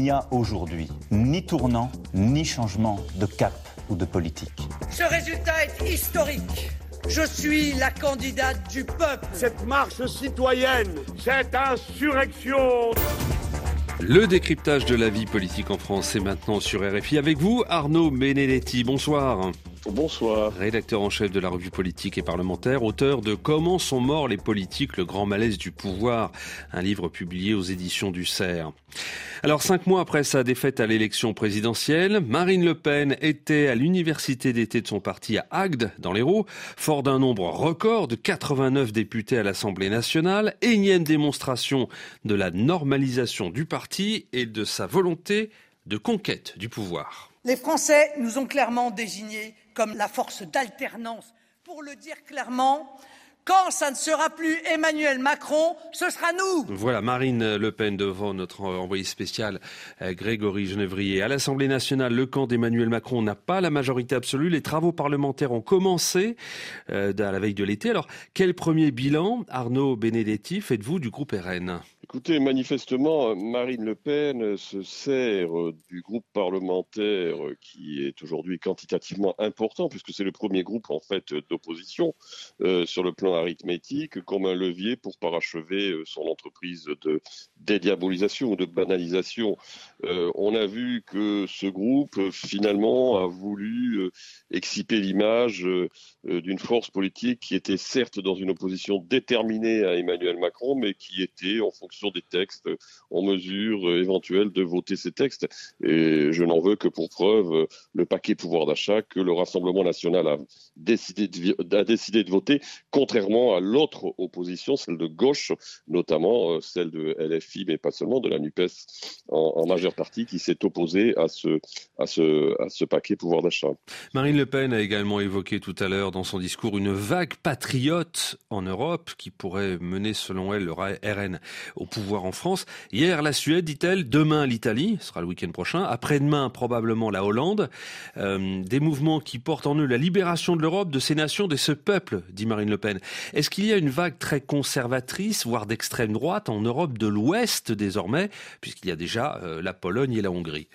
n'y a aujourd'hui ni tournant, ni changement de cap ou de politique. Ce résultat est historique. Je suis la candidate du peuple. Cette marche citoyenne, cette insurrection. Le décryptage de la vie politique en France est maintenant sur RFI avec vous, Arnaud Benedetti. Bonsoir. Bonsoir. Rédacteur en chef de la revue politique et parlementaire, auteur de Comment sont morts les politiques, le grand malaise du pouvoir, un livre publié aux éditions du CERF. Alors, cinq mois après sa défaite à l'élection présidentielle, Marine Le Pen était à l'université d'été de son parti à Agde, dans l'Hérault, fort d'un nombre record de 89 députés à l'Assemblée nationale, énième démonstration de la normalisation du parti et de sa volonté de conquête du pouvoir. Les Français nous ont clairement désignés comme la force d'alternance. Pour le dire clairement, quand ça ne sera plus Emmanuel Macron, ce sera nous. Voilà, Marine Le Pen devant notre envoyé spécial euh, Grégory Genevrier. À l'Assemblée nationale, le camp d'Emmanuel Macron n'a pas la majorité absolue. Les travaux parlementaires ont commencé euh, à la veille de l'été. Alors, quel premier bilan, Arnaud Benedetti, faites-vous du groupe RN Écoutez, manifestement, Marine Le Pen se sert du groupe parlementaire qui est aujourd'hui quantitativement important, puisque c'est le premier groupe en fait d'opposition euh, sur le plan arithmétique, comme un levier pour parachever euh, son entreprise de dédiabolisation ou de banalisation. Euh, on a vu que ce groupe finalement a voulu euh, exciper l'image euh, d'une force politique qui était certes dans une opposition déterminée à Emmanuel Macron, mais qui était en fonction des textes en mesure euh, éventuelle de voter ces textes. Et je n'en veux que pour preuve euh, le paquet pouvoir d'achat que le Rassemblement national a décidé de, décidé de voter, contrairement à l'autre opposition, celle de gauche, notamment euh, celle de LFI, mais pas seulement, de la NUPES en, en majeure partie, qui s'est opposée à ce, à, ce, à ce paquet pouvoir d'achat. Marine Le Pen a également évoqué tout à l'heure dans son discours une vague patriote en Europe qui pourrait mener, selon elle, le RN au pouvoir en France. Hier, la Suède, dit-elle, demain l'Italie, ce sera le week-end prochain, après-demain probablement la Hollande. Euh, des mouvements qui portent en eux la libération de l'Europe, de ces nations, de ce peuple, dit Marine Le Pen. Est-ce qu'il y a une vague très conservatrice, voire d'extrême droite, en Europe de l'Ouest désormais, puisqu'il y a déjà euh, la Pologne et la Hongrie?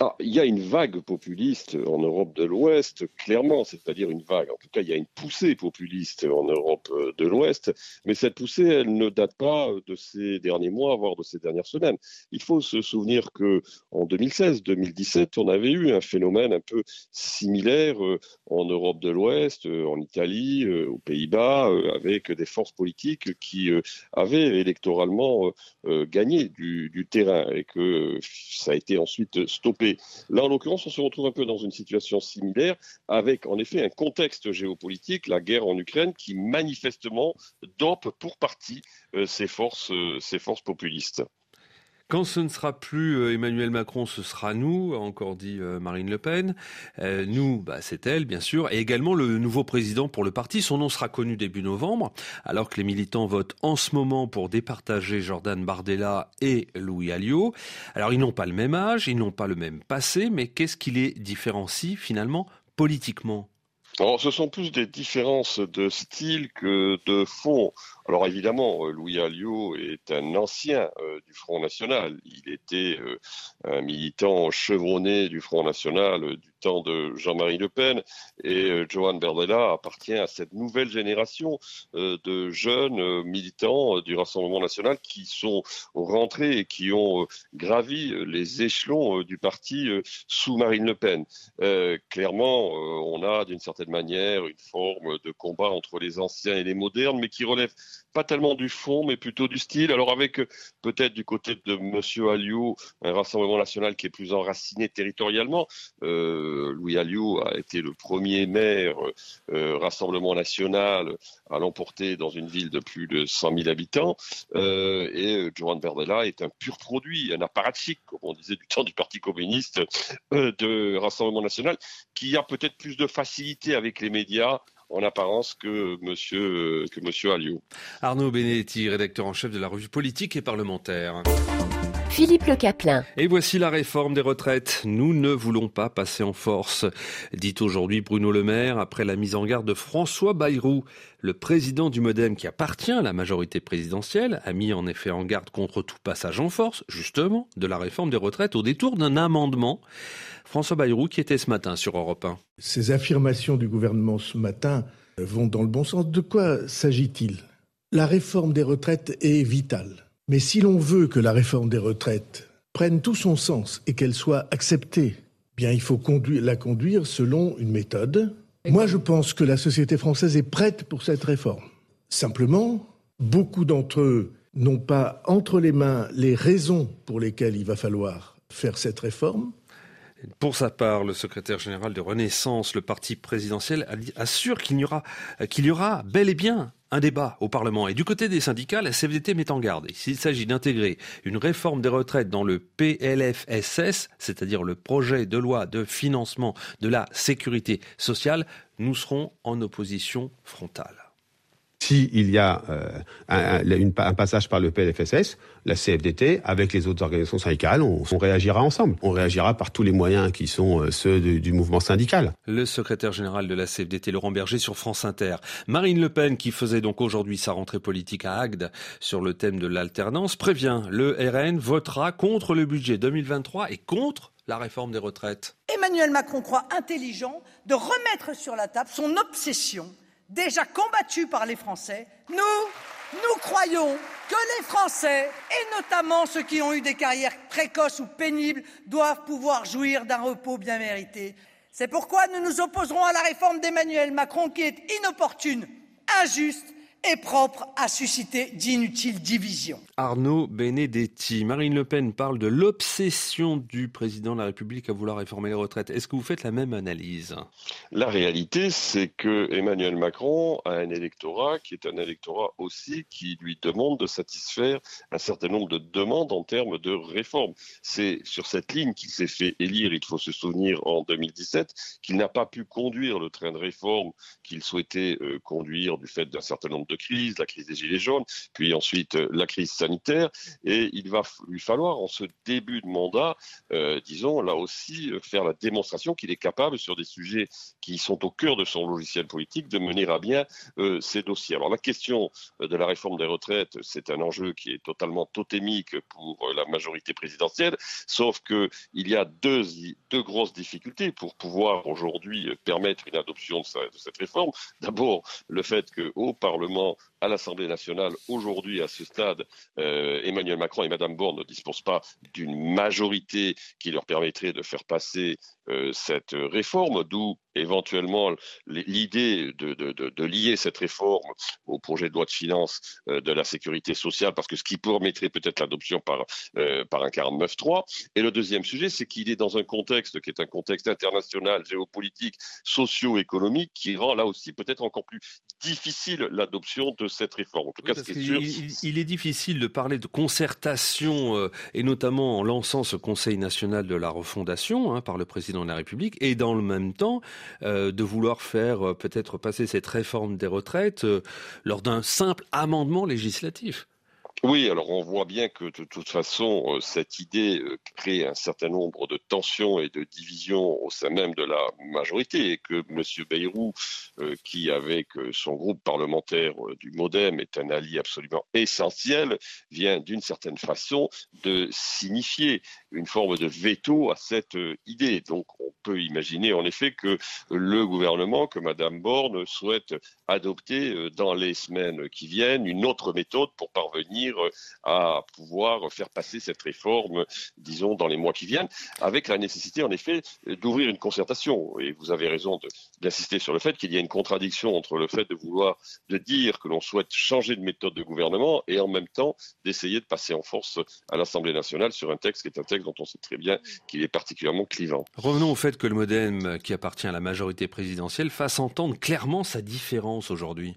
Ah, il y a une vague populiste en Europe de l'Ouest, clairement, c'est-à-dire une vague. En tout cas, il y a une poussée populiste en Europe euh, de l'Ouest, mais cette poussée, elle ne date pas de ces derniers mois, voire de ces dernières semaines. Il faut se souvenir que en 2016-2017, on avait eu un phénomène un peu similaire euh, en Europe de l'Ouest, euh, en Italie, aux Pays-Bas, avec des forces politiques qui avaient électoralement gagné du terrain et que ça a été ensuite stoppé Là, en l'occurrence, on se retrouve un peu dans une situation similaire, avec en effet un contexte géopolitique, la guerre en Ukraine, qui manifestement dope pour partie euh, euh, ces forces populistes. Quand ce ne sera plus euh, Emmanuel Macron, ce sera nous, a encore dit euh, Marine Le Pen. Euh, nous, bah, c'est elle, bien sûr, et également le nouveau président pour le parti. Son nom sera connu début novembre, alors que les militants votent en ce moment pour départager Jordan Bardella et Louis Alliot. Alors, ils n'ont pas le même âge, ils n'ont pas le même passé, mais qu'est-ce qui les différencie finalement politiquement? Alors, ce sont plus des différences de style que de fond. Alors évidemment, euh, Louis Alliot est un ancien euh, du Front National. Il était euh, un militant chevronné du Front National de Jean-Marie Le Pen. Et Johan Berdella appartient à cette nouvelle génération de jeunes militants du Rassemblement National qui sont rentrés et qui ont gravi les échelons du parti sous Marine Le Pen. clairement, on a d'une certaine manière une forme de combat entre les anciens et les modernes, mais qui relève pas tellement du fond, mais plutôt du style. Alors avec euh, peut-être du côté de Monsieur Alliot, un Rassemblement national qui est plus enraciné territorialement. Euh, Louis Alliot a été le premier maire euh, Rassemblement national à l'emporter dans une ville de plus de 100 000 habitants. et Joan Berdella est un pur produit, un apparatchik, comme on disait du temps du Parti communiste de Rassemblement national, qui a peut-être plus de facilité avec les médias en apparence que monsieur, que monsieur Alliot. Arnaud Benedetti, rédacteur en chef de la revue politique et parlementaire. Philippe Le Caplin. Et voici la réforme des retraites. Nous ne voulons pas passer en force, dit aujourd'hui Bruno Le Maire après la mise en garde de François Bayrou. Le président du Modem qui appartient à la majorité présidentielle a mis en effet en garde contre tout passage en force, justement, de la réforme des retraites au détour d'un amendement. François Bayrou qui était ce matin sur Europe 1. Ces affirmations du gouvernement ce matin vont dans le bon sens. De quoi s'agit-il? La réforme des retraites est vitale. Mais si l'on veut que la réforme des retraites prenne tout son sens et qu'elle soit acceptée, bien il faut la conduire selon une méthode. Moi, je pense que la société française est prête pour cette réforme. Simplement, beaucoup d'entre eux n'ont pas entre les mains les raisons pour lesquelles il va falloir faire cette réforme. Pour sa part, le secrétaire général de Renaissance, le parti présidentiel, assure qu'il y aura, y aura bel et bien un débat au Parlement. Et du côté des syndicats, la CFDT met en garde. S'il s'agit d'intégrer une réforme des retraites dans le PLFSS, c'est-à-dire le projet de loi de financement de la sécurité sociale, nous serons en opposition frontale. S'il y a euh, un, passage par le PLFSS, la CFDT, avec les autres organisations syndicales, on, réagira ensemble. On réagira par tous les moyens qui sont euh, ceux du, mouvement syndical. Le secrétaire général de la CFDT, Laurent Berger, sur France Inter. Marine Le Pen, qui faisait donc aujourd'hui sa rentrée politique à Agde sur le thème de l'alternance, prévient le RN votera contre le budget 2023 et contre la réforme des retraites. Emmanuel Macron croit intelligent de remettre sur la table son obsession déjà combattu par les Français, nous, nous croyons que les Français, et notamment ceux qui ont eu des carrières précoces ou pénibles, doivent pouvoir jouir d'un repos bien mérité. C'est pourquoi nous nous opposerons à la réforme d'Emmanuel Macron qui est inopportune, injuste est propre à susciter d'inutiles divisions. Arnaud Benedetti. Marine Le Pen parle de l'obsession du président de la République à vouloir réformer les retraites. Est-ce que vous faites la même analyse? La réalité, c'est que Emmanuel Macron a un électorat qui est un électorat aussi qui lui demande de satisfaire un certain nombre de demandes en termes de réformes. C'est sur cette ligne qu'il s'est fait élire, il faut se souvenir, en 2017, qu'il n'a pas pu conduire le train de réforme qu'il souhaitait euh, conduire du fait d'un certain nombre de de la crise des Gilets jaunes, puis ensuite euh, la crise sanitaire. Et il va lui falloir, en ce début de mandat, euh, disons, là aussi, euh, faire la démonstration qu'il est capable, sur des sujets qui sont au cœur de son logiciel politique, de mener à bien ces dossiers. Alors la question de la réforme des retraites, c'est un enjeu qui est totalement totémique pour la majorité présidentielle, sauf qu'il y a deux, deux grosses difficultés pour pouvoir aujourd'hui permettre une adoption de, de cette réforme. D'abord, le fait qu'au Parlement, little à l'Assemblée nationale aujourd'hui, à ce stade, euh, Emmanuel Macron et Madame Borne ne disposent pas d'une majorité qui leur permettrait de faire passer euh, cette réforme, d'où éventuellement l'idée de, lier cette réforme au projet de loi de finances euh, de la sécurité sociale, parce que ce qui permettrait peut-être l'adoption par, par un 49-3. Et le deuxième sujet, c'est qu'il est dans un contexte qui est un contexte international, géopolitique, socio-économique, qui rend là aussi peut-être encore plus difficile l'adoption de cette réforme. En tout cas, il, est difficile de parler de concertation, euh, et notamment en lançant ce Conseil national de la refondation hein, par le président de la République, et dans le même temps euh, de vouloir faire euh, peut-être passer cette réforme des retraites lors d'un simple amendement législatif. Oui, alors on voit bien que de toute façon, euh, cette idée euh, crée un certain nombre de tensions et de divisions au sein même de la majorité et que M. Bayrou, euh, qui avec son groupe parlementaire du Modem est un allié absolument essentiel, vient d'une certaine façon de signifier une forme de veto à cette idée. Donc on peut imaginer en effet que le gouvernement, que Mme Borne souhaite adopter dans les semaines qui viennent une autre méthode pour parvenir euh, à pouvoir faire passer cette réforme, disons, dans les mois qui viennent, avec la nécessité, en effet, d'ouvrir une concertation. Et vous avez raison d'insister sur le fait qu'il y a une contradiction entre le fait de vouloir, de dire que l'on souhaite changer de méthode de gouvernement et en même temps d'essayer de passer en force à l'Assemblée nationale sur un texte qui est un texte dont on sait très bien qu'il est particulièrement clivant. Revenons au fait que le Modem, qui appartient à la majorité présidentielle, fasse entendre clairement sa différence aujourd'hui.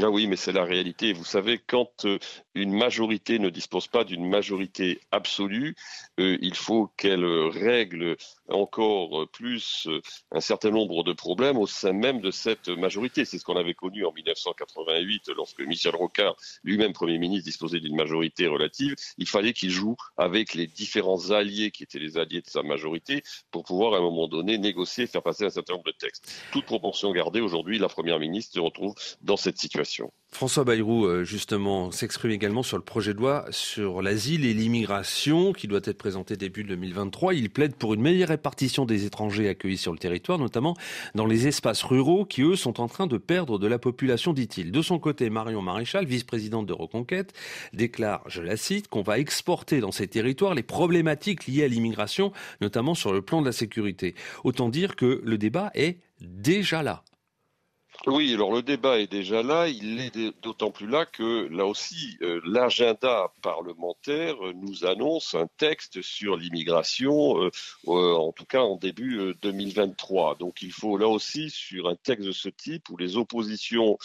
Ah oui, mais c'est la réalité. Vous savez, quand euh, une majorité ne dispose pas d'une majorité absolue, euh, il faut qu'elle règle encore plus un certain nombre de problèmes au sein même de cette majorité. C'est ce qu'on avait connu en 1988 lorsque Michel Rocard, lui-même Premier ministre, disposait d'une majorité relative. Il fallait qu'il joue avec les différents alliés qui étaient les alliés de sa majorité pour pouvoir à un moment donné négocier et faire passer un certain nombre de textes. Toute proportion gardée, aujourd'hui, la Première ministre se retrouve dans cette situation. François Bayrou, euh, justement, s'exprime également sur le projet de loi sur l'asile et l'immigration qui doit être présenté début 2023. Il plaide pour une meilleure répartition des étrangers accueillis sur le territoire, notamment dans les espaces ruraux qui, eux, sont en train de perdre de la population, dit-il. De son côté, Marion Maréchal, vice-présidente de Reconquête, déclare, je la cite, qu'on va exporter dans ces territoires les problématiques liées à l'immigration, notamment sur le plan de la sécurité. Autant dire que le débat est déjà là. Oui, alors le débat est déjà là. Il est d'autant plus là que là aussi, euh, l'agenda parlementaire nous annonce un texte sur l'immigration, euh, euh, en tout cas en début 2023. Donc il faut là aussi, sur un texte de ce type, où les oppositions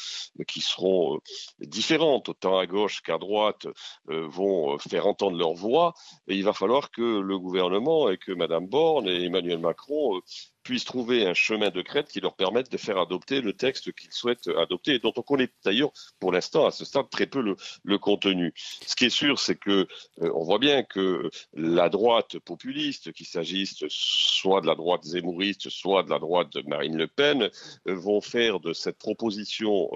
qui seront différentes, autant à gauche qu'à droite, vont faire entendre leur voix, et il va falloir que le gouvernement et que Madame Borne et Emmanuel Macron puissent trouver un chemin de crête qui leur permette de faire adopter le texte qu'ils souhaitent adopter et dont on connaît d'ailleurs pour l'instant à ce stade très peu le, contenu. Ce qui est sûr, c'est que euh, on voit bien que la droite populiste, qu'il s'agisse soit de la droite zémouriste, soit de la droite de Marine Le Pen, euh, vont faire de cette proposition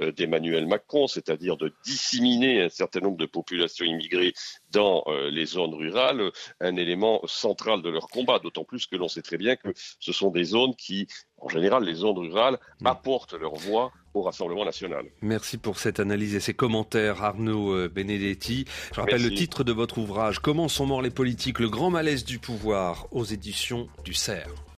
euh, d'Emmanuel Macron, c'est-à-dire de disséminer un certain nombre de populations immigrées dans les zones rurales, un élément central de leur combat, d'autant plus que l'on sait très bien que ce ce sont des zones qui, en général, les zones rurales, mm. apportent leur voix au Rassemblement national. Merci pour cette analyse et ces commentaires, Arnaud euh, Benedetti. Je rappelle le titre de votre ouvrage, Comment sont morts les politiques, le grand malaise du pouvoir, aux éditions du CERF.